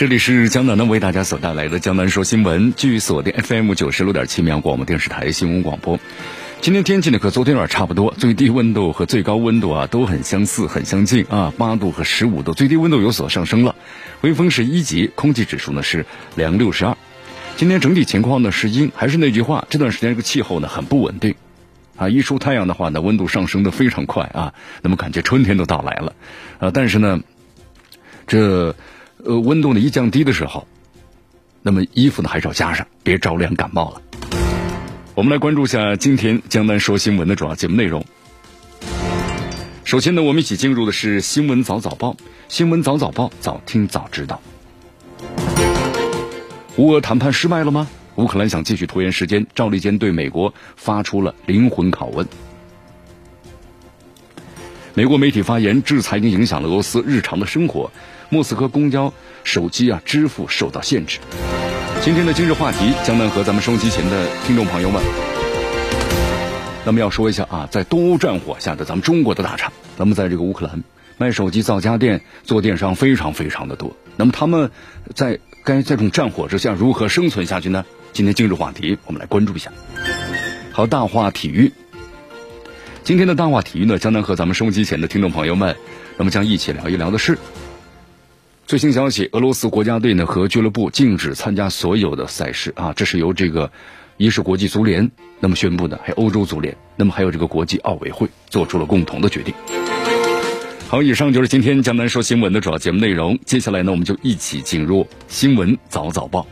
这里是江南呢为大家所带来的江南说新闻，据锁定 FM 九十六点七绵广播电视台新闻广播。今天天气呢和昨天有点差不多，最低温度和最高温度啊都很相似，很相近啊，八度和十五度，最低温度有所上升了。微风是一级，空气指数呢是两六十二。今天整体情况呢是阴，还是那句话，这段时间这个气候呢很不稳定啊，一出太阳的话呢温度上升的非常快啊，那么感觉春天都到来了啊，但是呢这。呃，温度呢一降低的时候，那么衣服呢还是要加上，别着凉感冒了。我们来关注一下今天江南说新闻的主要节目内容。首先呢，我们一起进入的是新闻早早报，新闻早早报，早听早知道。乌俄谈判失败了吗？乌克兰想继续拖延时间，赵立坚对美国发出了灵魂拷问。美国媒体发言，制裁已经影响了俄罗斯日常的生活。莫斯科公交、手机啊支付受到限制。今天的今日话题，江南和咱们收机前的听众朋友们，那么要说一下啊，在东欧战火下的咱们中国的大厂，那么在这个乌克兰卖手机、造家电、做电商非常非常的多。那么他们在该这种战火之下如何生存下去呢？今天今日话题，我们来关注一下。好，大话体育。今天的大话体育呢，江南和咱们收机前的听众朋友们，那么将一起聊一聊的是。最新消息，俄罗斯国家队呢和俱乐部禁止参加所有的赛事啊，这是由这个一是国际足联那么宣布的，还有欧洲足联，那么还有这个国际奥委会做出了共同的决定。好，以上就是今天江南说新闻的主要节目内容。接下来呢，我们就一起进入新闻早早报，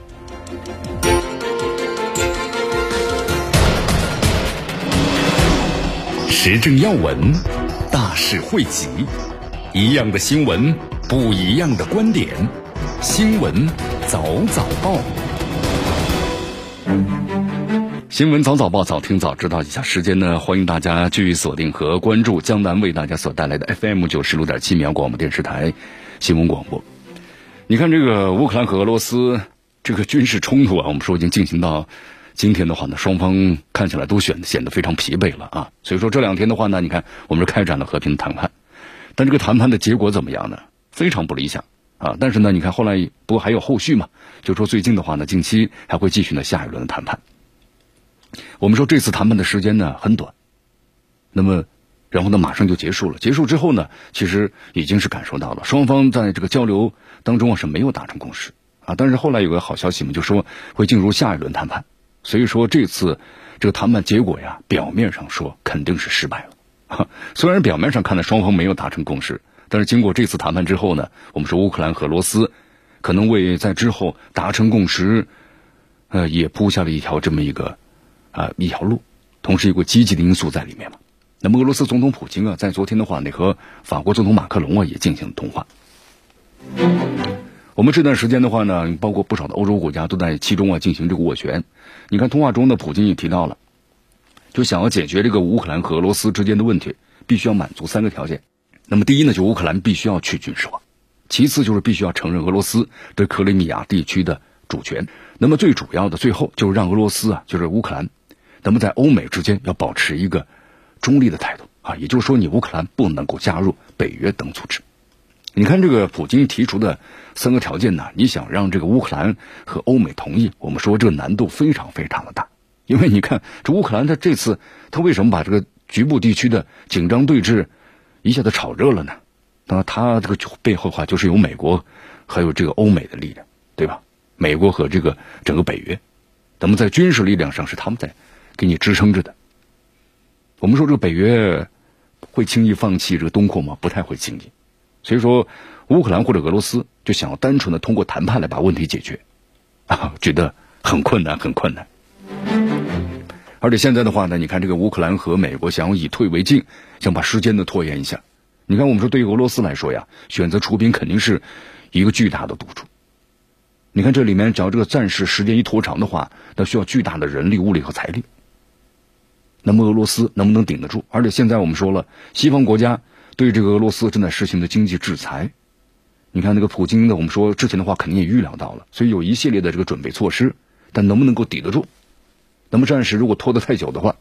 时政要闻，大事汇集，一样的新闻。不一样的观点，新闻早早报，新闻早早报，早听早知道。以下时间呢，欢迎大家继续锁定和关注江南为大家所带来的 FM 九十六点七秒广播电视台新闻广播。你看，这个乌克兰和俄罗斯这个军事冲突啊，我们说已经进行到今天的话呢，双方看起来都显显得非常疲惫了啊。所以说这两天的话呢，你看我们是开展了和平谈判，但这个谈判的结果怎么样呢？非常不理想啊！但是呢，你看后来不还有后续嘛？就说最近的话呢，近期还会继续呢下一轮的谈判。我们说这次谈判的时间呢很短，那么然后呢马上就结束了。结束之后呢，其实已经是感受到了双方在这个交流当中啊是没有达成共识啊。但是后来有个好消息嘛，就说会进入下一轮谈判。所以说这次这个谈判结果呀，表面上说肯定是失败了。虽然表面上看呢双方没有达成共识。但是经过这次谈判之后呢，我们说乌克兰和俄罗斯可能为在之后达成共识，呃，也铺下了一条这么一个啊一条路，同时有个积极的因素在里面嘛。那么俄罗斯总统普京啊，在昨天的话呢，和法国总统马克龙啊也进行了通话。我们这段时间的话呢，包括不少的欧洲国家都在其中啊进行这个斡旋。你看通话中呢，普京也提到了，就想要解决这个乌克兰和俄罗斯之间的问题，必须要满足三个条件。那么第一呢，就乌克兰必须要去军事化；其次就是必须要承认俄罗斯对克里米亚地区的主权；那么最主要的，最后就是让俄罗斯啊，就是乌克兰，那么在欧美之间要保持一个中立的态度啊，也就是说，你乌克兰不能够加入北约等组织。你看这个普京提出的三个条件呢，你想让这个乌克兰和欧美同意，我们说这个难度非常非常的大，因为你看这乌克兰他这次他为什么把这个局部地区的紧张对峙？一下子炒热了呢，那他这个背后的话就是有美国，还有这个欧美的力量，对吧？美国和这个整个北约，咱们在军事力量上是他们在给你支撑着的。我们说这个北约会轻易放弃这个东扩吗？不太会轻易。所以说，乌克兰或者俄罗斯就想要单纯的通过谈判来把问题解决，啊，觉得很困难，很困难。而且现在的话呢，你看这个乌克兰和美国想要以退为进，想把时间呢拖延一下。你看，我们说对于俄罗斯来说呀，选择出兵肯定是一个巨大的赌注。你看这里面，只要这个战事时间一拖长的话，那需要巨大的人力、物力和财力。那么俄罗斯能不能顶得住？而且现在我们说了，西方国家对这个俄罗斯正在实行的经济制裁。你看那个普京呢，我们说之前的话肯定也预料到了，所以有一系列的这个准备措施。但能不能够抵得住？那么战事如果拖得太久的话，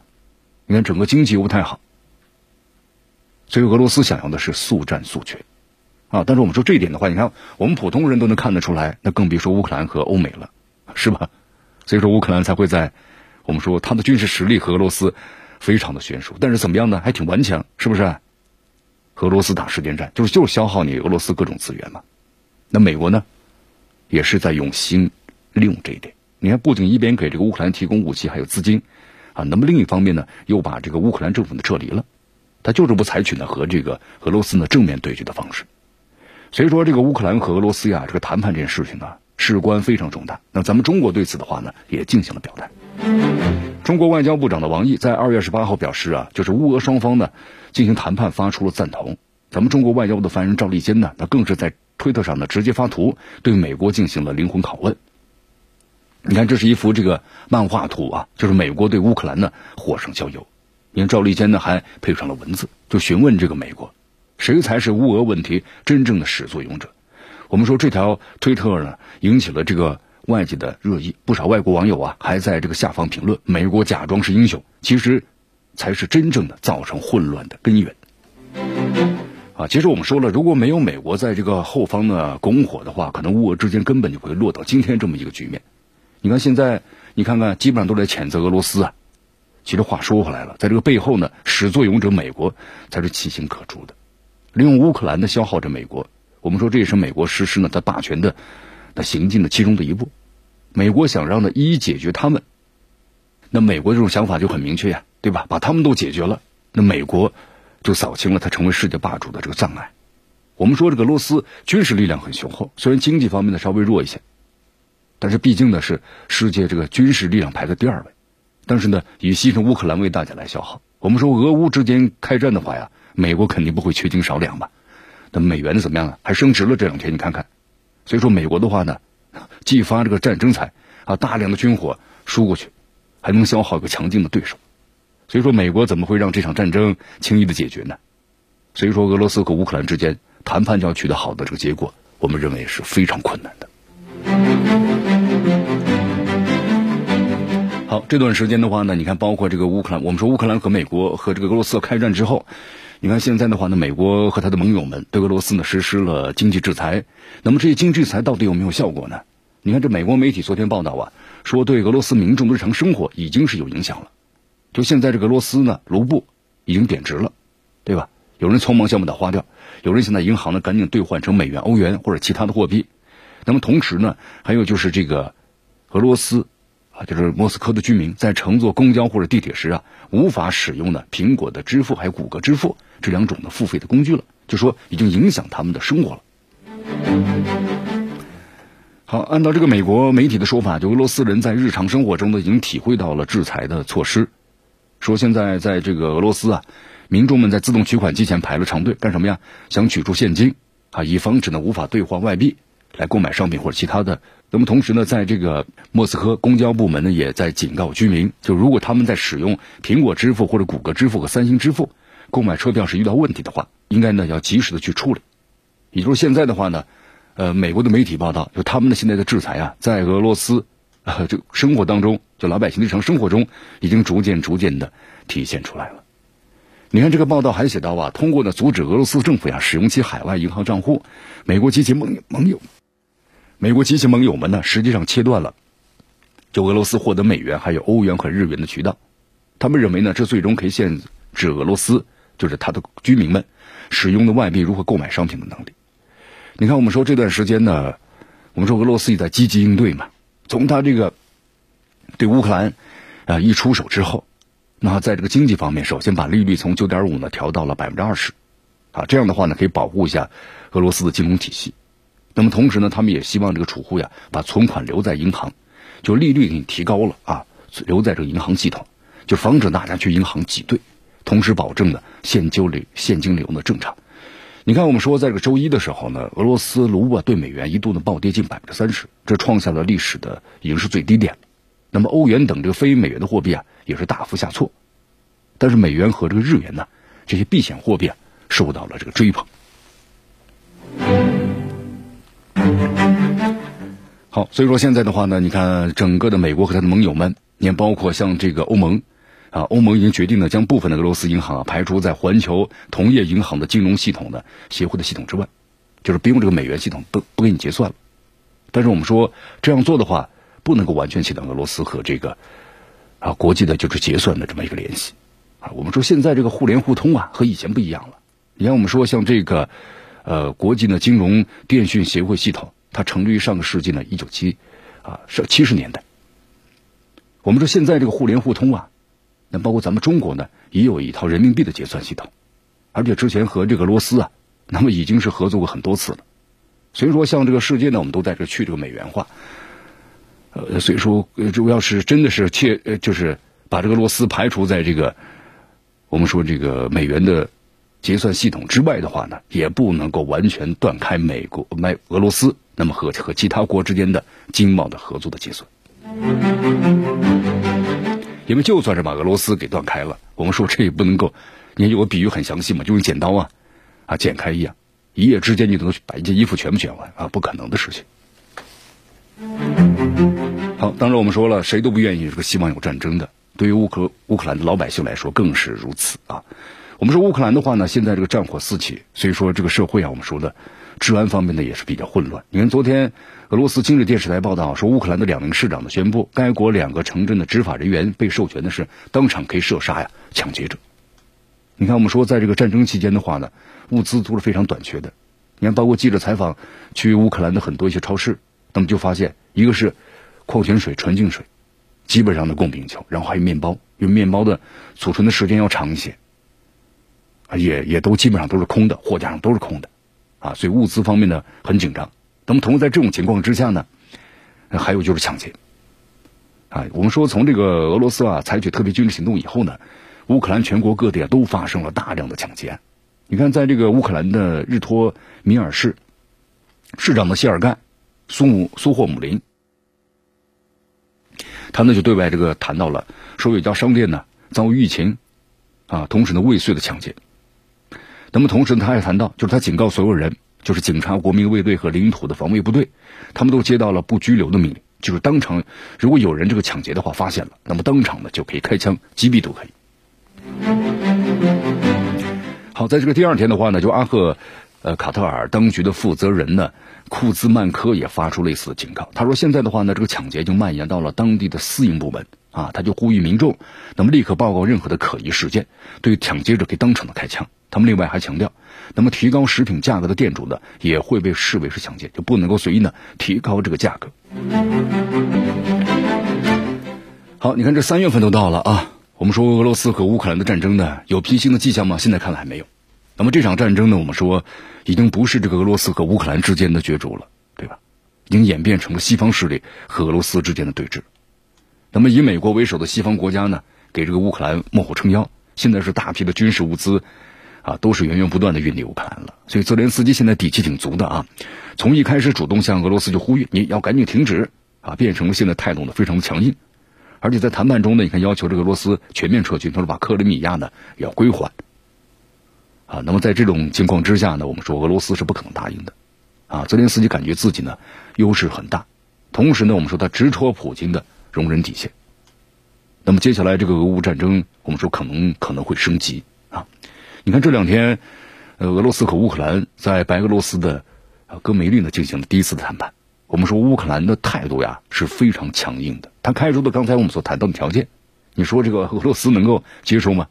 你看整个经济又不太好。所以俄罗斯想要的是速战速决。啊，但是我们说这一点的话，你看我们普通人都能看得出来，那更别说乌克兰和欧美了，是吧？所以说乌克兰才会在我们说他的军事实力和俄罗斯非常的悬殊，但是怎么样呢？还挺顽强，是不是？俄罗斯打时间战，就是就是消耗你俄罗斯各种资源嘛。那美国呢，也是在用心利用这一点。你看，不仅一边给这个乌克兰提供武器还有资金，啊，那么另一方面呢，又把这个乌克兰政府呢撤离了，他就是不采取呢和这个俄罗斯呢正面对决的方式。所以说，这个乌克兰和俄罗斯呀，这个谈判这件事情呢，事关非常重大。那咱们中国对此的话呢，也进行了表态。中国外交部长的王毅在二月十八号表示啊，就是乌俄双方呢进行谈判发出了赞同。咱们中国外交部的发言人赵立坚呢，他更是在推特上呢直接发图对美国进行了灵魂拷问。你看，这是一幅这个漫画图啊，就是美国对乌克兰呢火上浇油。你看赵立坚呢还配上了文字，就询问这个美国。谁才是乌俄问题真正的始作俑者？我们说这条推特呢，引起了这个外界的热议，不少外国网友啊，还在这个下方评论：“美国假装是英雄，其实才是真正的造成混乱的根源。”啊，其实我们说了，如果没有美国在这个后方呢拱火的话，可能乌俄之间根本就不会落到今天这么一个局面。你看现在，你看看，基本上都在谴责俄罗斯啊。其实话说回来了，在这个背后呢，始作俑者美国才是其心可诛的。利用乌克兰的消耗着美国，我们说这也是美国实施呢它霸权的的行进的其中的一步。美国想让呢一一解决他们，那美国这种想法就很明确呀，对吧？把他们都解决了，那美国就扫清了他成为世界霸主的这个障碍。我们说这个俄罗斯军事力量很雄厚，虽然经济方面呢稍微弱一些，但是毕竟呢是世界这个军事力量排在第二位。但是呢，以牺牲乌克兰为代价来消耗。我们说俄乌之间开战的话呀。美国肯定不会缺斤少两吧？那美元怎么样呢？还升值了这两天，你看看。所以说，美国的话呢，既发这个战争财啊，大量的军火输过去，还能消耗一个强劲的对手。所以说，美国怎么会让这场战争轻易的解决呢？所以说，俄罗斯和乌克兰之间谈判就要取得好的这个结果，我们认为是非常困难的。好，这段时间的话呢，你看，包括这个乌克兰，我们说乌克兰和美国和这个俄罗斯开战之后。你看现在的话呢，美国和他的盟友们对俄罗斯呢实施了经济制裁。那么这些经济制裁到底有没有效果呢？你看这美国媒体昨天报道啊，说对俄罗斯民众的日常生活已经是有影响了。就现在这个俄罗斯呢，卢布已经贬值了，对吧？有人匆忙想把它花掉，有人现在银行呢赶紧兑换成美元、欧元或者其他的货币。那么同时呢，还有就是这个俄罗斯。啊，就是莫斯科的居民在乘坐公交或者地铁时啊，无法使用呢苹果的支付还有谷歌支付这两种的付费的工具了，就说已经影响他们的生活了。好，按照这个美国媒体的说法，就俄罗斯人在日常生活中呢已经体会到了制裁的措施，说现在在这个俄罗斯啊，民众们在自动取款机前排了长队，干什么呀？想取出现金啊，以防止呢无法兑换外币来购买商品或者其他的。那么同时呢，在这个莫斯科公交部门呢，也在警告居民，就如果他们在使用苹果支付或者谷歌支付和三星支付购买车票时遇到问题的话，应该呢要及时的去处理。也就是现在的话呢，呃，美国的媒体报道，就他们的现在的制裁啊，在俄罗斯啊，就生活当中，就老百姓日常生活中，已经逐渐逐渐的体现出来了。你看这个报道还写到啊，通过呢阻止俄罗斯政府呀使用其海外银行账户，美国及其盟盟友。美国及其盟友们呢，实际上切断了就俄罗斯获得美元、还有欧元和日元的渠道。他们认为呢，这最终可以限制俄罗斯，就是他的居民们使用的外币如何购买商品的能力。你看，我们说这段时间呢，我们说俄罗斯也在积极应对嘛。从他这个对乌克兰啊一出手之后，那在这个经济方面，首先把利率从九点五呢调到了百分之二十，啊，这样的话呢，可以保护一下俄罗斯的金融体系。那么同时呢，他们也希望这个储户呀，把存款留在银行，就利率给你提高了啊，留在这个银行系统，就防止大家去银行挤兑，同时保证呢现金流现金流的正常。你看，我们说在这个周一的时候呢，俄罗斯卢布对美元一度呢暴跌近百分之三十，这创下了历史的已经是最低点。那么欧元等这个非美元的货币啊也是大幅下挫，但是美元和这个日元呢这些避险货币啊受到了这个追捧。好，所以说现在的话呢，你看整个的美国和他的盟友们，你看包括像这个欧盟。啊，欧盟已经决定呢，将部分的俄罗斯银行啊排除在环球同业银行的金融系统的协会的系统之外，就是不用这个美元系统，不不给你结算了。但是我们说这样做的话，不能够完全切断俄罗斯和这个啊国际的就是结算的这么一个联系啊。我们说现在这个互联互通啊和以前不一样了。你看我们说像这个呃国际的金融电讯协会系统，它成立于上个世纪呢一九七啊是七十年代。我们说现在这个互联互通啊。那包括咱们中国呢，也有一套人民币的结算系统，而且之前和这个罗斯啊，那么已经是合作过很多次了。所以说，像这个世界呢，我们都在这去这个美元化。呃，所以说，如果要是真的是切，呃，就是把这个俄罗斯排除在这个我们说这个美元的结算系统之外的话呢，也不能够完全断开美国、美俄罗斯那么和和其他国之间的经贸的合作的结算。因为就算是把俄罗斯给断开了，我们说这也不能够，你看有个比喻很详细嘛，就用剪刀啊，啊剪开一样，一夜之间你能把一件衣服全部剪完啊，不可能的事情。好，当然我们说了，谁都不愿意这个希望有战争的，对于乌克乌克兰的老百姓来说更是如此啊。我们说乌克兰的话呢，现在这个战火四起，所以说这个社会啊，我们说的治安方面呢也是比较混乱。你看昨天。俄罗斯今日电视台报道说，乌克兰的两名市长呢宣布，该国两个城镇的执法人员被授权的是当场可以射杀呀抢劫者。你看，我们说在这个战争期间的话呢，物资都是非常短缺的。你看，包括记者采访去乌克兰的很多一些超市，那么就发现，一个是矿泉水、纯净水，基本上的供不应求，然后还有面包，因为面包的储存的时间要长一些，也也都基本上都是空的，货架上都是空的，啊，所以物资方面呢很紧张。那么，同时在这种情况之下呢，还有就是抢劫。啊，我们说从这个俄罗斯啊采取特别军事行动以后呢，乌克兰全国各地啊都发生了大量的抢劫案。你看，在这个乌克兰的日托米尔市，市长的谢尔盖苏姆苏霍姆林，他呢就对外这个谈到了，说有一家商店呢遭遇疫情，啊，同时呢未遂的抢劫。那么同时呢，他还谈到，就是他警告所有人。就是警察、国民卫队和领土的防卫部队，他们都接到了不拘留的命令，就是当场，如果有人这个抢劫的话发现了，那么当场呢就可以开枪击毙都可以。好，在这个第二天的话呢，就阿赫，呃，卡特尔当局的负责人呢，库兹曼科也发出类似的警告。他说，现在的话呢，这个抢劫已经蔓延到了当地的私营部门啊，他就呼吁民众，那么立刻报告任何的可疑事件，对抢劫者可以当场的开枪。他们另外还强调。那么，提高食品价格的店主呢，也会被视为是抢劫，就不能够随意呢提高这个价格。好，你看这三月份都到了啊，我们说俄罗斯和乌克兰的战争呢，有平息的迹象吗？现在看来还没有。那么这场战争呢，我们说已经不是这个俄罗斯和乌克兰之间的角逐了，对吧？已经演变成了西方势力和俄罗斯之间的对峙。那么以美国为首的西方国家呢，给这个乌克兰幕后撑腰，现在是大批的军事物资。啊，都是源源不断的运抵乌克兰了，所以泽连斯基现在底气挺足的啊。从一开始主动向俄罗斯就呼吁你要赶紧停止啊，变成了现在态度呢非常的强硬，而且在谈判中呢，你看要求这个俄罗斯全面撤军，他说把克里米亚呢要归还啊。那么在这种情况之下呢，我们说俄罗斯是不可能答应的啊。泽连斯基感觉自己呢优势很大，同时呢，我们说他直戳普京的容忍底线。那么接下来这个俄乌战争，我们说可能可能会升级。你看这两天，呃，俄罗斯和乌克兰在白俄罗斯的啊戈梅利呢进行了第一次的谈判。我们说乌克兰的态度呀是非常强硬的，他开出的刚才我们所谈到的条件，你说这个俄罗斯能够接受吗？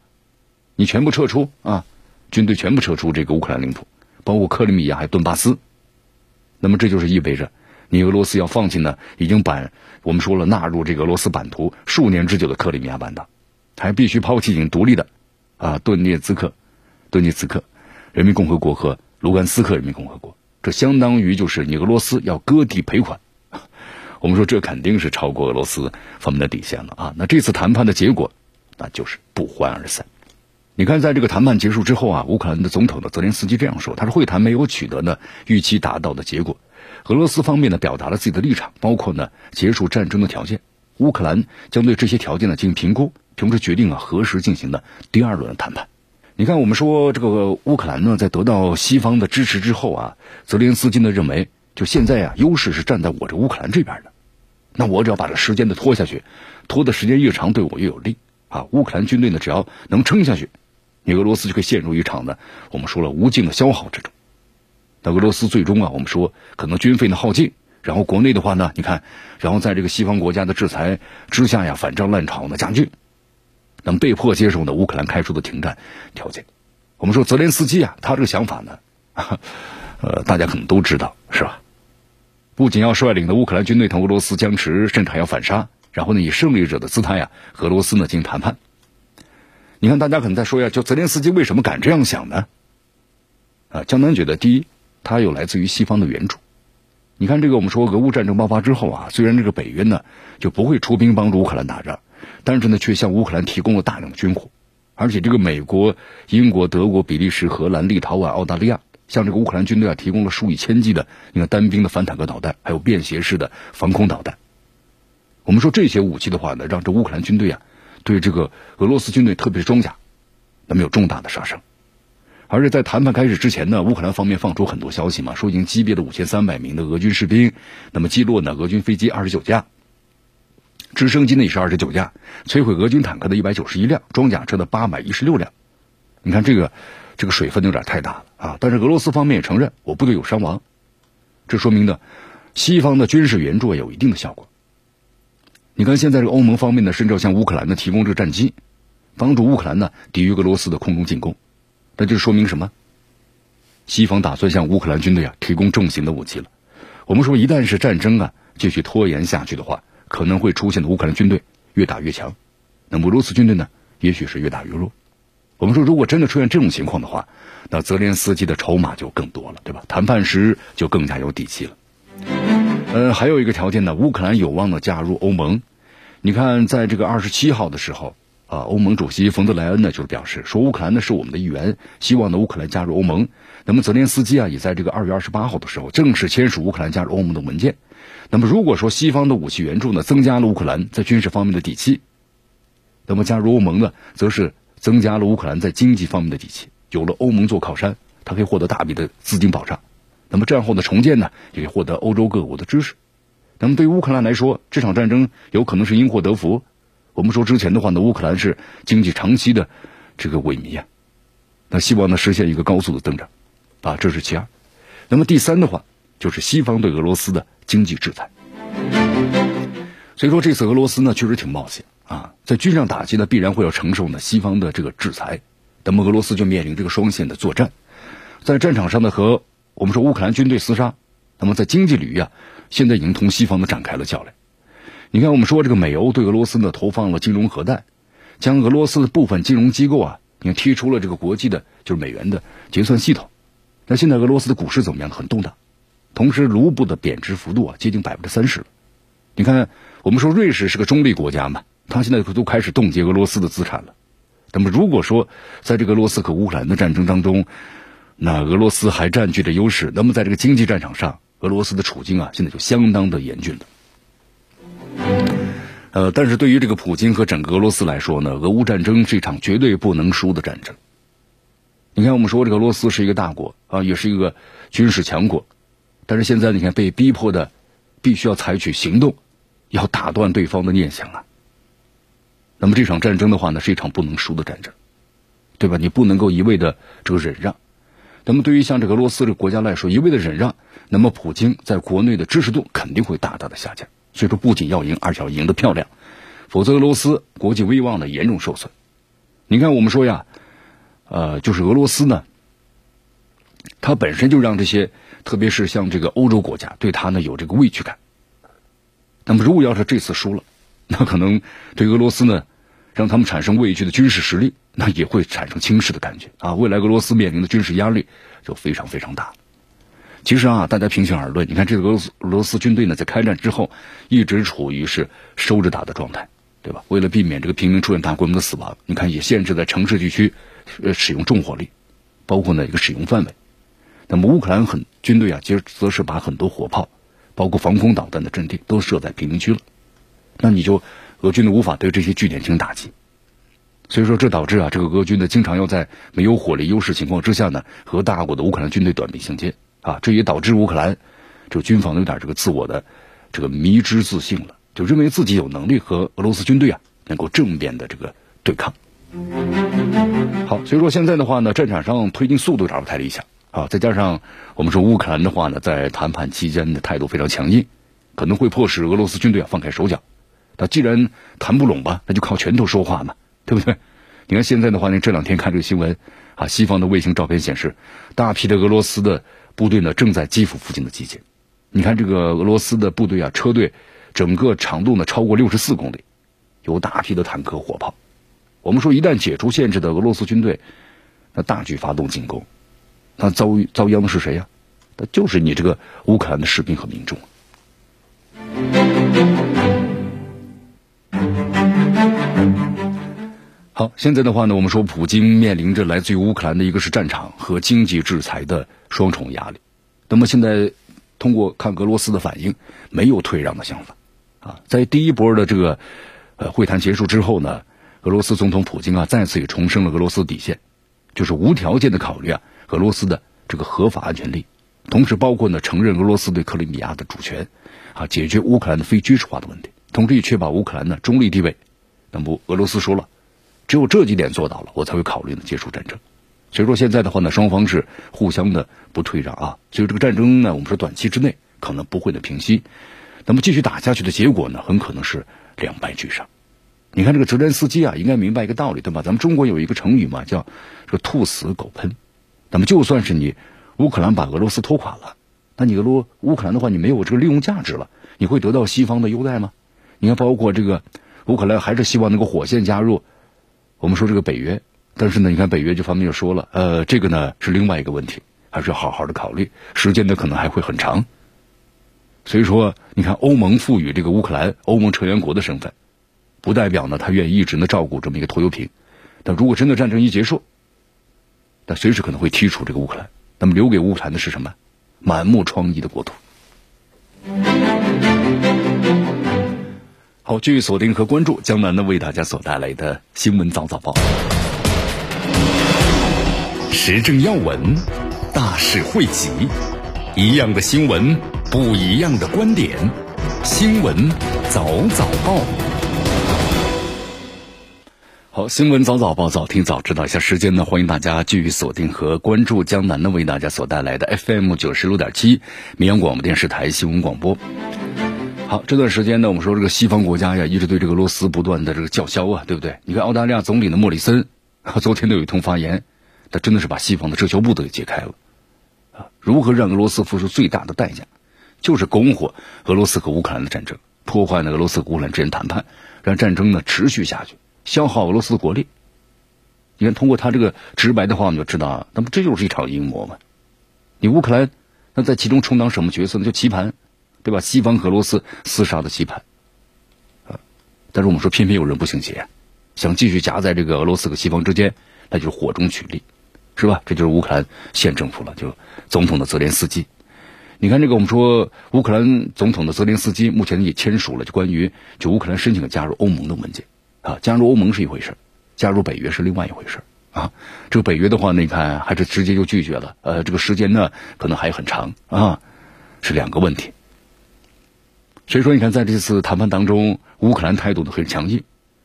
你全部撤出啊，军队全部撤出这个乌克兰领土，包括克里米亚还有顿巴斯。那么这就是意味着你俄罗斯要放弃呢，已经把我们说了纳入这个俄罗斯版图数年之久的克里米亚半岛，还必须抛弃已经独立的啊顿涅茨克。顿涅茨克人民共和国和卢甘斯克人民共和国，这相当于就是你俄罗斯要割地赔款。我们说这肯定是超过俄罗斯方面的底线了啊！那这次谈判的结果，那就是不欢而散。你看，在这个谈判结束之后啊，乌克兰的总统的泽连斯基这样说：“他说会谈没有取得呢预期达到的结果，俄罗斯方面呢表达了自己的立场，包括呢结束战争的条件。乌克兰将对这些条件呢进行评估，同时决定啊何时进行的第二轮的谈判。你看，我们说这个乌克兰呢在得到西方的支持之后啊，泽连斯基呢认为，就现在啊优势是站在我这乌克兰这边的，那我只要把这时间的拖下去，拖的时间越长，对我越有利啊。乌克兰军队呢只要能撑下去。”你俄罗斯就会陷入一场呢，我们说了无尽的消耗之中。那俄罗斯最终啊，我们说可能军费呢耗尽，然后国内的话呢，你看，然后在这个西方国家的制裁之下呀，反战烂潮呢加剧，能被迫接受呢乌克兰开出的停战条件。我们说泽连斯基啊，他这个想法呢，呃，大家可能都知道是吧？不仅要率领的乌克兰军队同俄罗斯僵持，甚至还要反杀，然后呢以胜利者的姿态呀，和俄罗斯呢进行谈判。你看，大家可能在说呀，就泽连斯基为什么敢这样想呢？啊，江南觉得，第一，他有来自于西方的援助。你看，这个我们说俄乌战争爆发之后啊，虽然这个北约呢就不会出兵帮助乌克兰打仗，但是呢，却向乌克兰提供了大量的军火，而且这个美国、英国、德国、比利时、荷兰、立陶宛、澳大利亚向这个乌克兰军队啊提供了数以千计的你看单兵的反坦克导弹，还有便携式的防空导弹。我们说这些武器的话呢，让这乌克兰军队啊。对这个俄罗斯军队，特别是装甲，那么有重大的杀伤。而且在谈判开始之前呢，乌克兰方面放出很多消息嘛，说已经击毙了五千三百名的俄军士兵，那么击落呢俄军飞机二十九架，直升机呢也是二十九架，摧毁俄军坦克的一百九十一辆，装甲车的八百一十六辆。你看这个这个水分有点太大了啊！但是俄罗斯方面也承认我部队有伤亡，这说明呢，西方的军事援助有一定的效果。你看，现在这个欧盟方面呢，甚至要向乌克兰呢提供这个战机，帮助乌克兰呢抵御俄罗斯的空中进攻。那就说明什么？西方打算向乌克兰军队啊提供重型的武器了。我们说，一旦是战争啊继续拖延下去的话，可能会出现的乌克兰军队越打越强，那么俄罗斯军队呢，也许是越打越弱。我们说，如果真的出现这种情况的话，那泽连斯基的筹码就更多了，对吧？谈判时就更加有底气了。呃，还有一个条件呢，乌克兰有望呢加入欧盟。你看，在这个二十七号的时候，啊，欧盟主席冯德莱恩呢就是表示说，乌克兰呢是我们的一员，希望呢乌克兰加入欧盟。那么泽连斯基啊也在这个二月二十八号的时候正式签署乌克兰加入欧盟的文件。那么如果说西方的武器援助呢增加了乌克兰在军事方面的底气，那么加入欧盟呢则是增加了乌克兰在经济方面的底气。有了欧盟做靠山，它可以获得大笔的资金保障。那么战后的重建呢，也获得欧洲各国的支持。那么对于乌克兰来说，这场战争有可能是因祸得福。我们说之前的话呢，乌克兰是经济长期的这个萎靡啊，那希望呢实现一个高速的增长，啊，这是其二。那么第三的话，就是西方对俄罗斯的经济制裁。所以说这次俄罗斯呢确实挺冒险啊，在军上打击呢必然会要承受呢西方的这个制裁。那么俄罗斯就面临这个双线的作战，在战场上呢和。我们说乌克兰军队厮杀，那么在经济领域啊，现在已经同西方呢展开了较量。你看，我们说这个美欧对俄罗斯呢投放了金融核弹，将俄罗斯的部分金融机构啊，已经踢出了这个国际的，就是美元的结算系统。那现在俄罗斯的股市怎么样？很动荡，同时卢布的贬值幅度啊接近百分之三十了。你看，我们说瑞士是个中立国家嘛，它现在都开始冻结俄罗斯的资产了。那么如果说在这个俄罗斯和乌克兰的战争当中，那俄罗斯还占据着优势，那么在这个经济战场上，俄罗斯的处境啊，现在就相当的严峻了。呃，但是对于这个普京和整个俄罗斯来说呢，俄乌战争是一场绝对不能输的战争。你看，我们说这个俄罗斯是一个大国啊，也是一个军事强国，但是现在你看被逼迫的，必须要采取行动，要打断对方的念想啊。那么这场战争的话呢，是一场不能输的战争，对吧？你不能够一味的这个忍让。那么，对于像这个俄罗斯这个国家来说，一味的忍让，那么普京在国内的支持度肯定会大大的下降。所以说，不仅要赢，而且要赢得漂亮，否则俄罗斯国际威望呢严重受损。你看，我们说呀，呃，就是俄罗斯呢，它本身就让这些，特别是像这个欧洲国家，对他呢有这个畏惧感。那么，如果要是这次输了，那可能对俄罗斯呢，让他们产生畏惧的军事实力。那也会产生轻视的感觉啊！未来俄罗斯面临的军事压力就非常非常大。其实啊，大家平心而论，你看这个俄罗斯俄罗斯军队呢，在开战之后一直处于是收着打的状态，对吧？为了避免这个平民出现大规模的死亡，你看也限制在城市地区呃使用重火力，包括呢一个使用范围。那么乌克兰很军队啊，其实则是把很多火炮，包括防空导弹的阵地都设在平民区了，那你就俄军呢无法对这些据点进行打击。所以说，这导致啊，这个俄军呢经常要在没有火力优势情况之下呢，和大国的乌克兰军队短兵相接啊，这也导致乌克兰这个军方有点这个自我的这个迷之自信了，就认为自己有能力和俄罗斯军队啊能够正面的这个对抗。好，所以说现在的话呢，战场上推进速度有点不太理想啊，再加上我们说乌克兰的话呢，在谈判期间的态度非常强硬，可能会迫使俄罗斯军队啊放开手脚。那既然谈不拢吧，那就靠拳头说话嘛。对不对？你看现在的话呢，这两天看这个新闻啊，西方的卫星照片显示，大批的俄罗斯的部队呢正在基辅附近的集结。你看这个俄罗斯的部队啊，车队整个长度呢超过六十四公里，有大批的坦克、火炮。我们说，一旦解除限制的俄罗斯军队，那大举发动进攻，那遭遭殃的是谁呀？那就是你这个乌克兰的士兵和民众。好，现在的话呢，我们说普京面临着来自于乌克兰的一个是战场和经济制裁的双重压力。那么现在通过看俄罗斯的反应，没有退让的想法啊。在第一波的这个呃会谈结束之后呢，俄罗斯总统普京啊再次也重申了俄罗斯底线，就是无条件的考虑啊俄罗斯的这个合法安全利益，同时包括呢承认俄罗斯对克里米亚的主权啊，解决乌克兰的非军事化的问题，同时也确保乌克兰的中立地位。那么俄罗斯说了。只有这几点做到了，我才会考虑呢结束战争。所以说现在的话呢，双方是互相的不退让啊。所以这个战争呢，我们说短期之内可能不会的平息。那么继续打下去的结果呢，很可能是两败俱伤。你看这个泽连斯基啊，应该明白一个道理，对吧？咱们中国有一个成语嘛，叫这个兔死狗烹。那么就算是你乌克兰把俄罗斯拖垮了，那你俄罗乌克兰的话，你没有这个利用价值了，你会得到西方的优待吗？你看，包括这个乌克兰还是希望能够火线加入。我们说这个北约，但是呢，你看北约这方面就说了，呃，这个呢是另外一个问题，还是要好好的考虑，时间呢可能还会很长。所以说，你看欧盟赋予这个乌克兰欧盟成员国的身份，不代表呢他愿意一直呢照顾这么一个拖油瓶。但如果真的战争一结束，那随时可能会踢出这个乌克兰，那么留给乌克兰的是什么？满目疮痍的国土。好，继续锁定和关注江南呢为大家所带来的新闻早早报，时政要闻，大事汇集，一样的新闻，不一样的观点，新闻早早报。好，新闻早早报，早听早知道。一下时间呢，欢迎大家继续锁定和关注江南呢为大家所带来的 FM 九十六点七绵阳广播电视台新闻广播。好，这段时间呢，我们说这个西方国家呀，一直对这个俄罗斯不断的这个叫嚣啊，对不对？你看澳大利亚总理的莫里森，昨天都有一通发言，他真的是把西方的遮羞布都给揭开了啊！如何让俄罗斯付出最大的代价，就是拱火俄罗斯和乌克兰的战争，破坏呢俄罗斯乌克兰之间谈判，让战争呢持续下去，消耗俄罗斯的国力。你看，通过他这个直白的话，我们就知道，那么这就是一场阴谋嘛？你乌克兰那在其中充当什么角色呢？就棋盘。对吧？西方和俄罗斯厮杀的棋盘，啊，但是我们说偏偏有人不信邪，想继续夹在这个俄罗斯和西方之间，那就是火中取栗，是吧？这就是乌克兰县政府了，就总统的泽连斯基。你看这个，我们说乌克兰总统的泽连斯基目前也签署了就关于就乌克兰申请加入欧盟的文件啊，加入欧盟是一回事，加入北约是另外一回事啊。这个北约的话，你看还是直接就拒绝了，呃，这个时间呢可能还很长啊，是两个问题。所以说，你看，在这次谈判当中，乌克兰态度呢很强硬，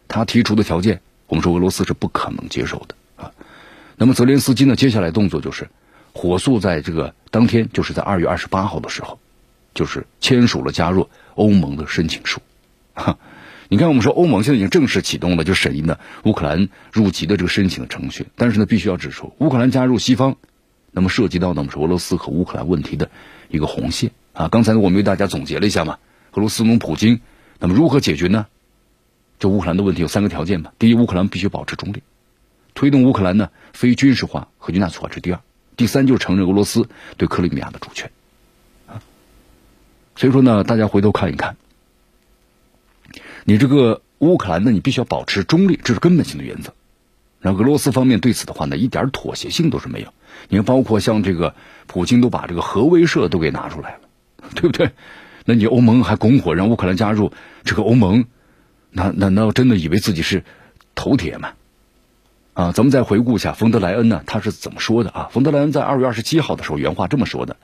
他提出的条件，我们说俄罗斯是不可能接受的啊。那么泽连斯基呢，接下来动作就是火速在这个当天，就是在二月二十八号的时候，就是签署了加入欧盟的申请书。哈，你看，我们说欧盟现在已经正式启动了就审议呢乌克兰入籍的这个申请程序，但是呢，必须要指出，乌克兰加入西方，那么涉及到呢我们说俄罗斯和乌克兰问题的一个红线啊。刚才呢，我们为大家总结了一下嘛。俄罗斯总统普京，那么如何解决呢？就乌克兰的问题有三个条件吧。第一，乌克兰必须保持中立，推动乌克兰呢非军事化和军纳措化。这第二，第三就是承认俄罗斯对克里米亚的主权。啊，所以说呢，大家回头看一看，你这个乌克兰呢，你必须要保持中立，这是根本性的原则。然后俄罗斯方面对此的话呢，一点妥协性都是没有。你看，包括像这个普京都把这个核威慑都给拿出来了，对不对？那你欧盟还拱火让乌克兰加入这个欧盟，那难道真的以为自己是头铁吗？啊，咱们再回顾一下冯德莱恩呢，他是怎么说的啊？冯德莱恩在二月二十七号的时候原话这么说的，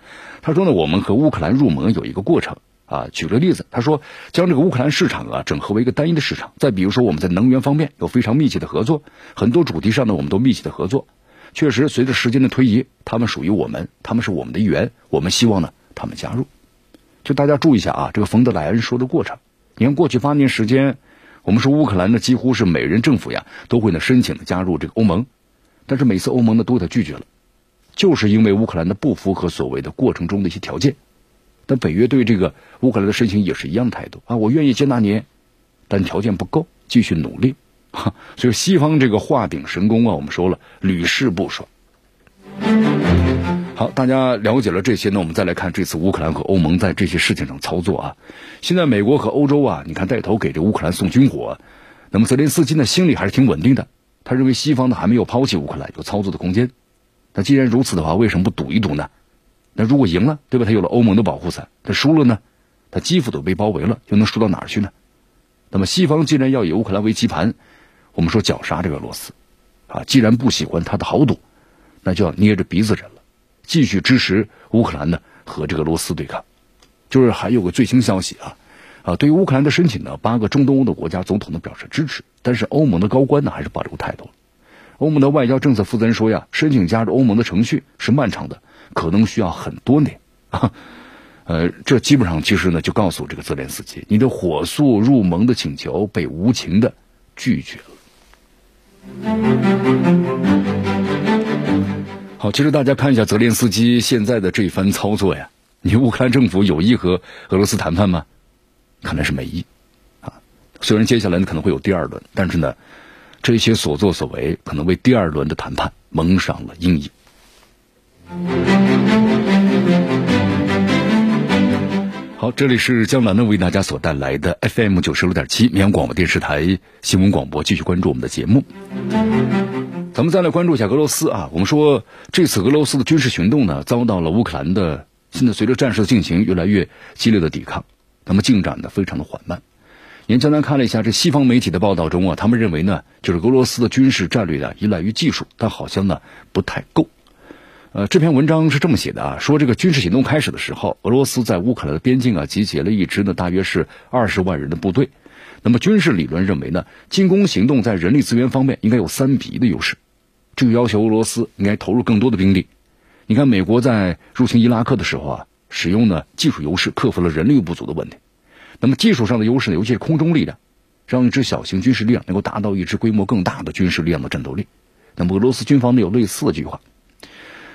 他说呢，我们和乌克兰入盟有一个过程。啊，举个例子，他说将这个乌克兰市场啊整合为一个单一的市场。再比如说，我们在能源方面有非常密切的合作，很多主题上呢我们都密切的合作。确实，随着时间的推移，他们属于我们，他们是我们的一员。我们希望呢他们加入。就大家注意一下啊，这个冯德莱恩说的过程。你看，过去八年时间，我们说乌克兰呢几乎是每人政府呀都会呢申请加入这个欧盟，但是每次欧盟呢都得拒绝了，就是因为乌克兰的不符合所谓的过程中的一些条件。但北约对这个乌克兰的申请也是一样态度啊，我愿意接纳您，但条件不够，继续努力。哈，所以西方这个画饼神功啊，我们说了屡试不爽。好，大家了解了这些呢，我们再来看这次乌克兰和欧盟在这些事情上操作啊。现在美国和欧洲啊，你看带头给这乌克兰送军火，那么泽连斯基呢心里还是挺稳定的，他认为西方呢还没有抛弃乌克兰，有操作的空间。那既然如此的话，为什么不赌一赌呢？那如果赢了，对吧？他有了欧盟的保护伞。他输了呢，他基辅都被包围了，又能输到哪儿去呢？那么西方既然要以乌克兰为棋盘，我们说绞杀这个俄罗斯，啊，既然不喜欢他的豪赌，那就要捏着鼻子忍了，继续支持乌克兰呢和这个俄罗斯对抗。就是还有个最新消息啊，啊，对于乌克兰的申请呢，八个中东欧的国家总统呢表示支持，但是欧盟的高官呢还是保留态度。欧盟的外交政策负责人说呀，申请加入欧盟的程序是漫长的。可能需要很多年啊，呃，这基本上其实呢，就告诉这个泽连斯基，你的火速入盟的请求被无情的拒绝了。好，其实大家看一下泽连斯基现在的这番操作呀，你乌克兰政府有意和俄罗斯谈判吗？看来是没意啊。虽然接下来呢可能会有第二轮，但是呢，这些所作所为可能为第二轮的谈判蒙上了阴影。好，这里是江南呢为大家所带来的 FM 九十六点七绵阳广播电视台新闻广播，继续关注我们的节目。咱们再来关注一下俄罗斯啊，我们说这次俄罗斯的军事行动呢，遭到了乌克兰的现在随着战事的进行越来越激烈的抵抗，那么进展的非常的缓慢。您江南看了一下这西方媒体的报道中啊，他们认为呢，就是俄罗斯的军事战略啊依赖于技术，但好像呢不太够。呃，这篇文章是这么写的啊，说这个军事行动开始的时候，俄罗斯在乌克兰的边境啊集结了一支呢，大约是二十万人的部队。那么军事理论认为呢，进攻行动在人力资源方面应该有三比一的优势，这就要求俄罗斯应该投入更多的兵力。你看，美国在入侵伊拉克的时候啊，使用呢技术优势克服了人力不足的问题。那么技术上的优势呢，尤其是空中力量，让一支小型军事力量能够达到一支规模更大的军事力量的战斗力。那么俄罗斯军方呢有类似的计划。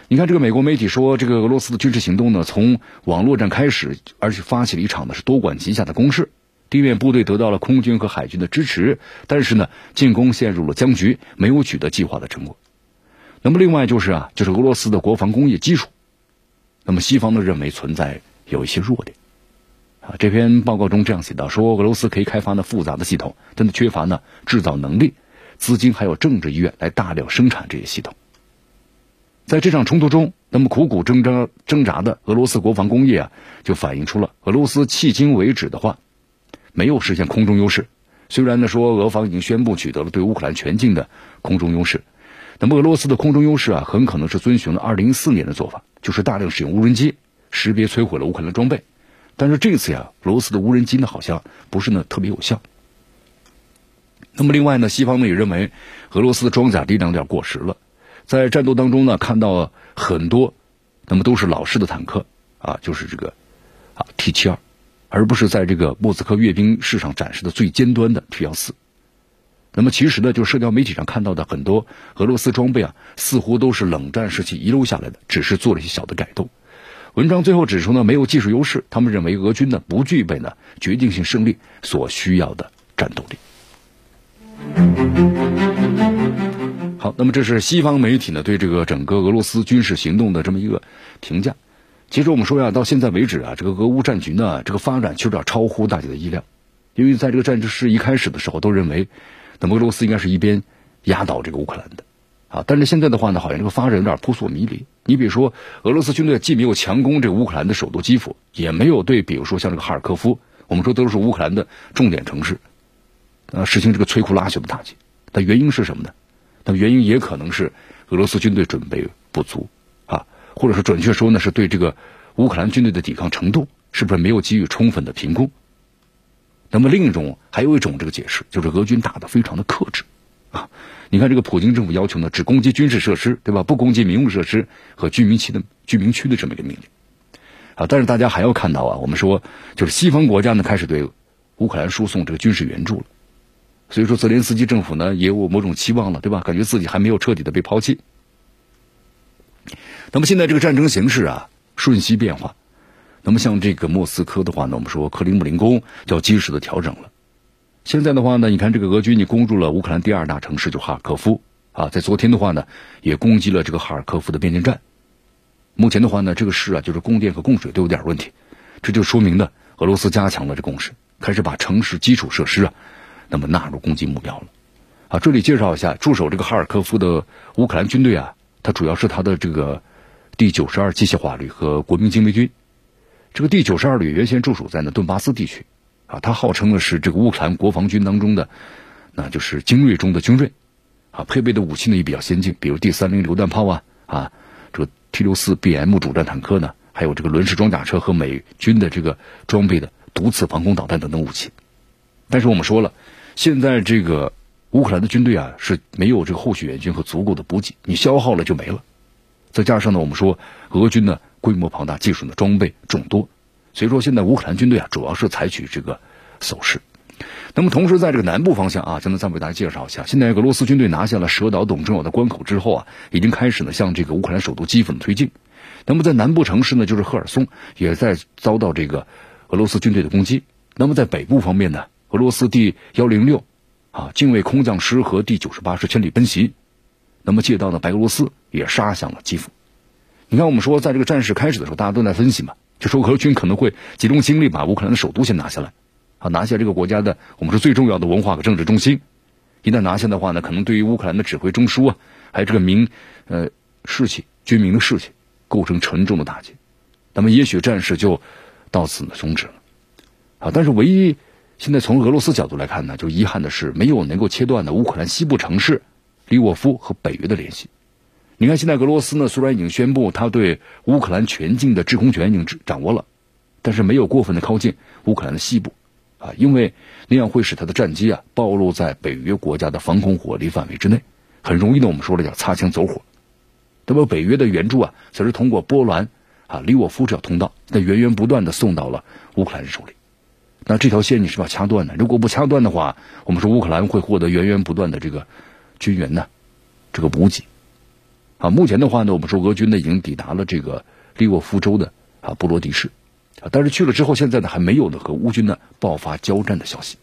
你看，这个美国媒体说，这个俄罗斯的军事行动呢，从网络战开始，而且发起了一场呢是多管齐下的攻势。地面部队得到了空军和海军的支持，但是呢，进攻陷入了僵局，没有取得计划的成果。那么，另外就是啊，就是俄罗斯的国防工业基础，那么西方呢认为存在有一些弱点。啊，这篇报告中这样写道：说俄罗斯可以开发呢复杂的系统，但是缺乏呢制造能力、资金还有政治意愿来大量生产这些系统。在这场冲突中，那么苦苦挣扎挣扎的俄罗斯国防工业啊，就反映出了俄罗斯迄今为止的话，没有实现空中优势。虽然呢说俄方已经宣布取得了对乌克兰全境的空中优势，那么俄罗斯的空中优势啊，很可能是遵循了二零一四年的做法，就是大量使用无人机识别摧毁了乌克兰装备。但是这次呀，俄罗斯的无人机呢，好像不是呢特别有效。那么另外呢，西方呢也认为俄罗斯的装甲力量有点过时了。在战斗当中呢，看到很多，那么都是老式的坦克啊，就是这个啊 T 七二，而不是在这个莫斯科阅兵式上展示的最尖端的 T 幺四。那么其实呢，就社交媒体上看到的很多俄罗斯装备啊，似乎都是冷战时期遗留下来的，只是做了一些小的改动。文章最后指出呢，没有技术优势，他们认为俄军呢不具备呢决定性胜利所需要的战斗力。好，那么这是西方媒体呢对这个整个俄罗斯军事行动的这么一个评价。其实我们说呀，到现在为止啊，这个俄乌战局呢，这个发展其实有点超乎大家的意料。因为在这个战争是一开始的时候，都认为，那么俄罗斯应该是一边压倒这个乌克兰的，啊，但是现在的话呢，好像这个发展有点扑朔迷离。你比如说，俄罗斯军队既没有强攻这乌克兰的首都基辅，也没有对，比如说像这个哈尔科夫，我们说都是乌克兰的重点城市，呃，实行这个摧枯拉朽的打击。那原因是什么呢？那么原因也可能是俄罗斯军队准备不足，啊，或者是准确说呢，是对这个乌克兰军队的抵抗程度是不是没有给予充分的评估？那么另一种还有一种这个解释，就是俄军打的非常的克制，啊，你看这个普京政府要求呢，只攻击军事设施，对吧？不攻击民用设施和居民区的居民区的这么一个命令，啊，但是大家还要看到啊，我们说就是西方国家呢开始对乌克兰输送这个军事援助了，所以说泽连斯基政府呢也有某种期望了，对吧？感觉自己还没有彻底的被抛弃。那么现在这个战争形势啊瞬息变化。那么像这个莫斯科的话呢，我们说克里姆林宫要及时的调整了。现在的话呢，你看这个俄军你攻入了乌克兰第二大城市就哈尔科夫啊，在昨天的话呢，也攻击了这个哈尔科夫的边境站。目前的话呢，这个市啊就是供电和供水都有点问题，这就说明呢，俄罗斯加强了这攻势，开始把城市基础设施啊，那么纳入攻击目标了。啊，这里介绍一下驻守这个哈尔科夫的乌克兰军队啊，它主要是它的这个第九十二机械化旅和国民精锐军。这个第九十二旅原先驻守在呢顿巴斯地区，啊，它号称呢是这个乌克兰国防军当中的，那就是精锐中的精锐，啊，配备的武器呢也比较先进，比如第三零榴弹炮啊，啊，这个 T 六四 BM 主战坦克呢，还有这个轮式装甲车和美军的这个装备的毒刺防空导弹等等武器。但是我们说了，现在这个乌克兰的军队啊是没有这个后续援军和足够的补给，你消耗了就没了。再加上呢，我们说俄军呢。规模庞大，技术呢装备众多，所以说现在乌克兰军队啊主要是采取这个守势。那么同时在这个南部方向啊，现在再为大家介绍一下，现在俄罗斯军队拿下了蛇岛等重要的关口之后啊，已经开始呢向这个乌克兰首都基辅推进。那么在南部城市呢，就是赫尔松也在遭到这个俄罗斯军队的攻击。那么在北部方面呢，俄罗斯第幺零六啊近卫空降师和第九十八师千里奔袭，那么借道呢白俄罗斯也杀向了基辅。你看，我们说，在这个战事开始的时候，大家都在分析嘛，就说俄军可能会集中精力把乌克兰的首都先拿下来，啊，拿下这个国家的我们说最重要的文化和政治中心。一旦拿下的话呢，可能对于乌克兰的指挥中枢啊，还有这个民呃士气、军民的士气，构成沉重的打击。那么，也许战事就到此呢终止了。啊，但是唯一现在从俄罗斯角度来看呢，就遗憾的是没有能够切断的乌克兰西部城市利沃夫和北约的联系。你看，现在俄罗斯呢，虽然已经宣布他对乌克兰全境的制空权已经掌握了，但是没有过分的靠近乌克兰的西部，啊，因为那样会使他的战机啊暴露在北约国家的防空火力范围之内，很容易呢，我们说了叫擦枪走火。那么北约的援助啊，则是通过波兰啊利沃夫这条通道，那源源不断的送到了乌克兰人手里。那这条线你是要掐断的，如果不掐断的话，我们说乌克兰会获得源源不断的这个军援呢，这个补给。啊，目前的话呢，我们说俄军呢已经抵达了这个利沃夫州的啊布罗迪市，啊，但是去了之后，现在呢还没有呢和乌军呢爆发交战的消息。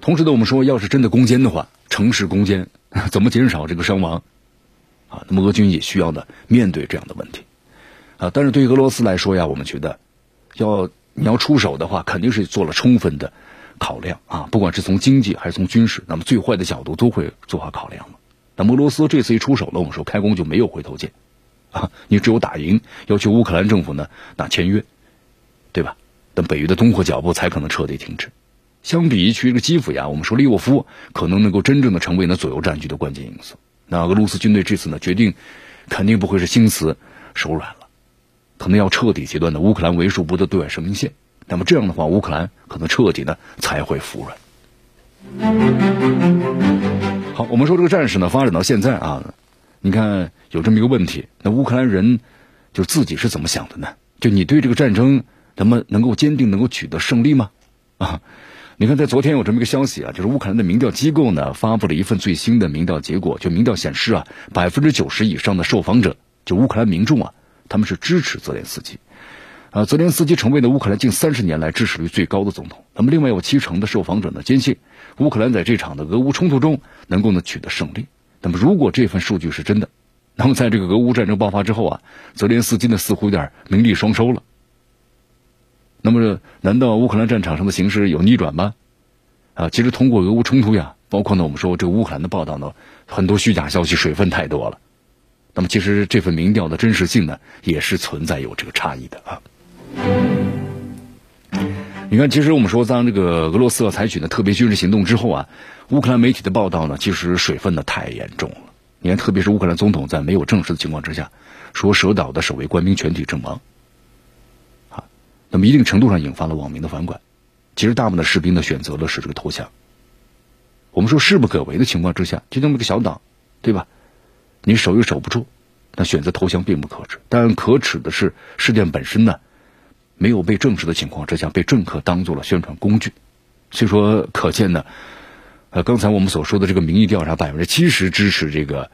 同时呢，我们说要是真的攻坚的话，城市攻坚怎么减少这个伤亡？啊，那么俄军也需要呢面对这样的问题。啊，但是对于俄罗斯来说呀，我们觉得要你要出手的话，肯定是做了充分的考量啊，不管是从经济还是从军事，那么最坏的角度都会做好考量了。那俄罗斯这次一出手了，我们说开弓就没有回头箭，啊，你只有打赢，要求乌克兰政府呢那签约，对吧？等北约的东扩脚步才可能彻底停止。相比于去这个基辅呀，我们说利沃夫可能能够真正的成为呢左右战局的关键因素。那俄罗斯军队这次呢决定，肯定不会是心慈手软了，可能要彻底截断的乌克兰为数不多的对外生命线。那么这样的话，乌克兰可能彻底呢才会服软。好，我们说这个战事呢，发展到现在啊，你看有这么一个问题，那乌克兰人就自己是怎么想的呢？就你对这个战争，咱们能够坚定，能够取得胜利吗？啊，你看在昨天有这么一个消息啊，就是乌克兰的民调机构呢发布了一份最新的民调结果，就民调显示啊，百分之九十以上的受访者，就乌克兰民众啊，他们是支持泽连斯基。啊，泽连斯基成为了乌克兰近三十年来支持率最高的总统。那么，另外有七成的受访者呢坚信，乌克兰在这场的俄乌冲突中能够呢取得胜利。那么，如果这份数据是真的，那么在这个俄乌战争爆发之后啊，泽连斯基呢似乎有点名利双收了。那么，难道乌克兰战场上的形势有逆转吗？啊，其实通过俄乌冲突呀，包括呢，我们说这个乌克兰的报道呢，很多虚假消息，水分太多了。那么，其实这份民调的真实性呢，也是存在有这个差异的啊。你看，其实我们说，当这个俄罗斯要采取的特别军事行动之后啊，乌克兰媒体的报道呢，其实水分呢太严重了。你看，特别是乌克兰总统在没有证实的情况之下，说蛇岛的守卫官兵全体阵亡。啊那么一定程度上引发了网民的反感，其实大部分的士兵呢选择了是这个投降。我们说势不可为的情况之下，就这么个小岛，对吧？你守又守不住，那选择投降并不可耻。但可耻的是事件本身呢，没有被证实的情况之下，被政客当做了宣传工具。所以说，可见呢，呃，刚才我们所说的这个民意调查百分之七十支持这个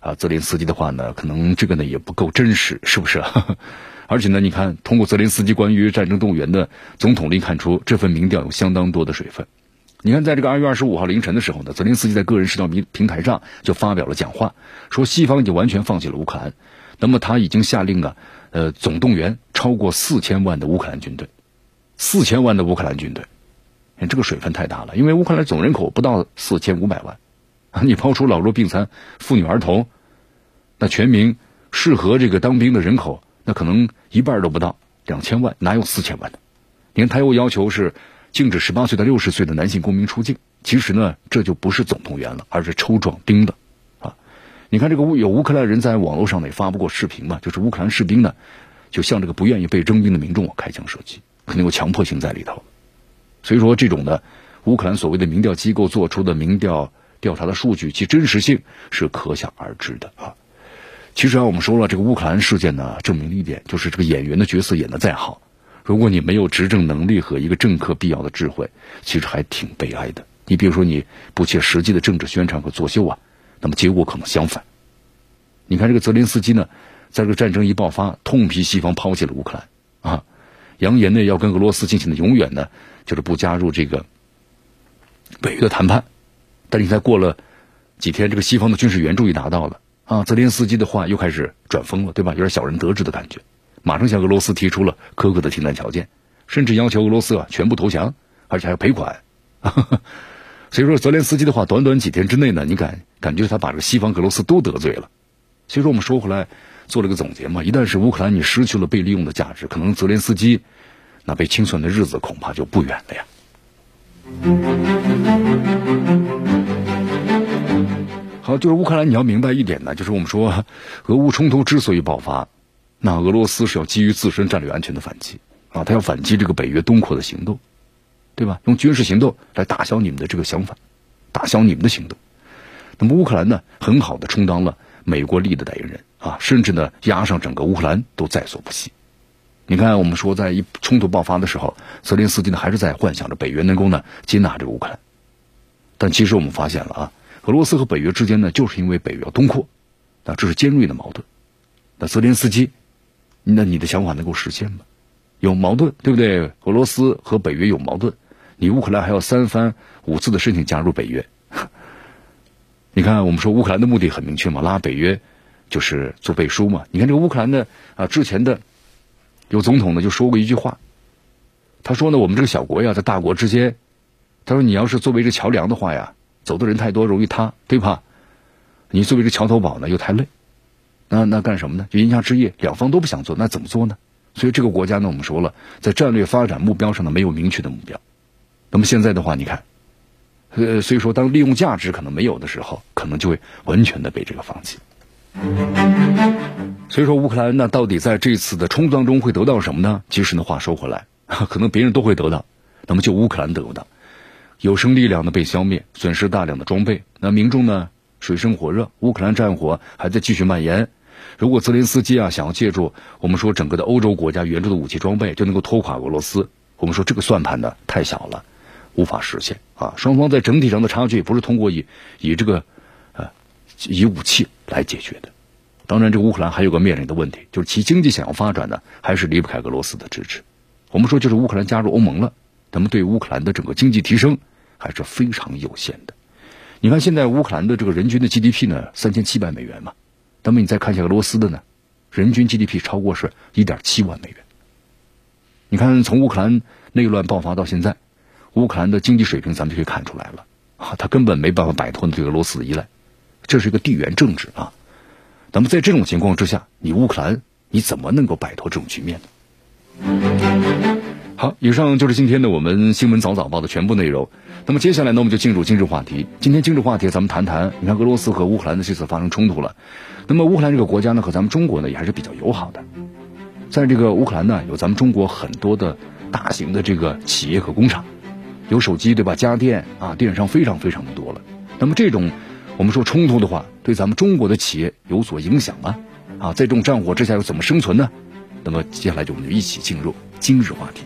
啊泽连斯基的话呢，可能这个呢也不够真实，是不是？而且呢，你看，通过泽连斯基关于战争动员的总统令看出，这份民调有相当多的水分。你看，在这个二月二十五号凌晨的时候呢，泽连斯基在个人社交平平台上就发表了讲话，说西方已经完全放弃了乌克兰，那么他已经下令啊，呃，总动员超过四千万的乌克兰军队，四千万的乌克兰军队，看这个水分太大了，因为乌克兰总人口不到四千五百万，啊，你抛出老弱病残、妇女儿童，那全民适合这个当兵的人口。那可能一半都不到，两千万哪有四千万的？你看他又要求是禁止十八岁到六十岁的男性公民出境，其实呢这就不是总动员了，而是抽壮丁的！你看这个乌有乌克兰人在网络上呢也发布过视频嘛，就是乌克兰士兵呢就向这个不愿意被征兵的民众开枪射击，肯定有强迫性在里头。所以说这种呢乌克兰所谓的民调机构做出的民调调查的数据，其真实性是可想而知的啊。其实啊，我们说了，这个乌克兰事件呢，证明了一点，就是这个演员的角色演得再好，如果你没有执政能力和一个政客必要的智慧，其实还挺悲哀的。你比如说，你不切实际的政治宣传和作秀啊，那么结果可能相反。你看这个泽连斯基呢，在这个战争一爆发，痛批西方抛弃了乌克兰啊，扬言呢要跟俄罗斯进行的永远呢就是不加入这个北约的谈判。但你再过了几天，这个西方的军事援助也达到了。啊，泽连斯基的话又开始转疯了，对吧？有点小人得志的感觉，马上向俄罗斯提出了苛刻的停战条件，甚至要求俄罗斯啊全部投降，而且还要赔款。所以说，泽连斯基的话，短短几天之内呢，你感感觉他把这个西方、俄罗斯都得罪了。所以说，我们说回来做了个总结嘛，一旦是乌克兰你失去了被利用的价值，可能泽连斯基那被清算的日子恐怕就不远了呀。好，就是乌克兰，你要明白一点呢，就是我们说，俄乌冲突之所以爆发，那俄罗斯是要基于自身战略安全的反击啊，他要反击这个北约东扩的行动，对吧？用军事行动来打消你们的这个想法，打消你们的行动。那么乌克兰呢，很好的充当了美国利益的代言人啊，甚至呢，压上整个乌克兰都在所不惜。你看，我们说在一冲突爆发的时候，泽连斯基呢还是在幻想着北约能够呢接纳这个乌克兰，但其实我们发现了啊。俄罗斯和北约之间呢，就是因为北约东扩，那这是尖锐的矛盾。那泽连斯基，那你的想法能够实现吗？有矛盾，对不对？俄罗斯和北约有矛盾，你乌克兰还要三番五次的申请加入北约。你看，我们说乌克兰的目的很明确嘛，拉北约就是做背书嘛。你看这个乌克兰的啊，之前的有总统呢就说过一句话，他说呢，我们这个小国呀，在大国之间，他说你要是作为这桥梁的话呀。走的人太多，容易塌，对吧？你作为这桥头堡呢，又太累，那那干什么呢？就阴阳之业，两方都不想做，那怎么做呢？所以这个国家呢，我们说了，在战略发展目标上呢，没有明确的目标。那么现在的话，你看，呃，所以说，当利用价值可能没有的时候，可能就会完全的被这个放弃。所以说，乌克兰那到底在这次的冲突当中会得到什么呢？其实呢，话说回来，可能别人都会得到，那么就乌克兰得到。有生力量呢被消灭，损失大量的装备，那民众呢水深火热，乌克兰战火还在继续蔓延。如果泽连斯基啊想要借助我们说整个的欧洲国家援助的武器装备就能够拖垮俄罗斯，我们说这个算盘呢太小了，无法实现啊。双方在整体上的差距不是通过以以这个呃以武器来解决的。当然，这个乌克兰还有个面临的问题，就是其经济想要发展呢，还是离不开俄罗斯的支持。我们说就是乌克兰加入欧盟了。那么对乌克兰的整个经济提升还是非常有限的。你看现在乌克兰的这个人均的 GDP 呢，三千七百美元嘛。那么你再看一下俄罗斯的呢，人均 GDP 超过是一点七万美元。你看，从乌克兰内乱爆发到现在，乌克兰的经济水平咱们就可以看出来了啊，他根本没办法摆脱对俄罗斯的依赖，这是一个地缘政治啊。那么在这种情况之下，你乌克兰你怎么能够摆脱这种局面呢？好，以上就是今天的我们新闻早早报的全部内容。那么接下来呢，我们就进入今日话题。今天今日话题，咱们谈谈，你看俄罗斯和乌克兰的这次发生冲突了。那么乌克兰这个国家呢，和咱们中国呢也还是比较友好的。在这个乌克兰呢，有咱们中国很多的大型的这个企业和工厂，有手机对吧？家电啊，电商非常非常的多了。那么这种我们说冲突的话，对咱们中国的企业有所影响吗？啊，在这种战火之下又怎么生存呢？那么接下来就我们就一起进入今日话题。